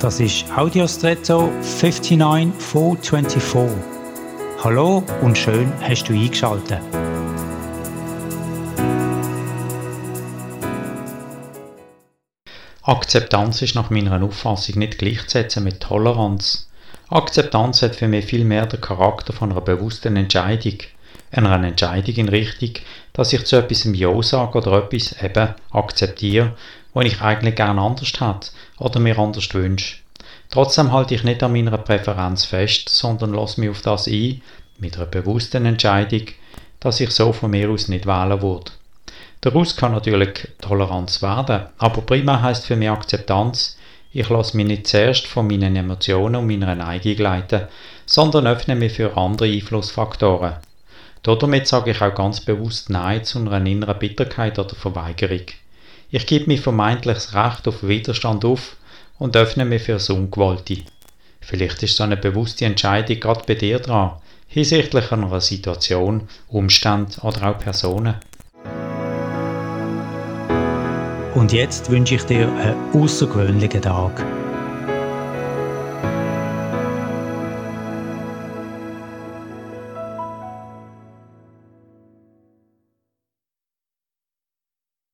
Das ist Audiostretto 59424. Hallo und schön hast du eingeschaltet. Akzeptanz ist nach meiner Auffassung nicht gleichzusetzen mit Toleranz. Akzeptanz hat für mich viel mehr den Charakter von einer bewussten Entscheidung. Einer Entscheidung in Richtung, dass ich zu etwas Ja sage oder etwas eben akzeptiere, was ich eigentlich gerne anders hätte oder mir anders wünsche. Trotzdem halte ich nicht an meiner Präferenz fest, sondern lasse mich auf das ein, mit einer bewussten Entscheidung, dass ich so von mir aus nicht wählen würde. Daraus kann natürlich Toleranz werden, aber prima heißt für mich Akzeptanz. Ich lasse mich nicht zuerst von meinen Emotionen und meiner Neigung leiten, sondern öffne mich für andere Einflussfaktoren. Damit sage ich auch ganz bewusst Nein zu einer inneren Bitterkeit oder Verweigerung. Ich gebe mir vermeintliches Recht auf Widerstand auf und öffne mich für das Ungewollte. Vielleicht ist so eine bewusste Entscheidung gerade bei dir dran, hinsichtlich einer Situation, Umstand oder auch Personen. Und jetzt wünsche ich dir einen außergewöhnlichen Tag.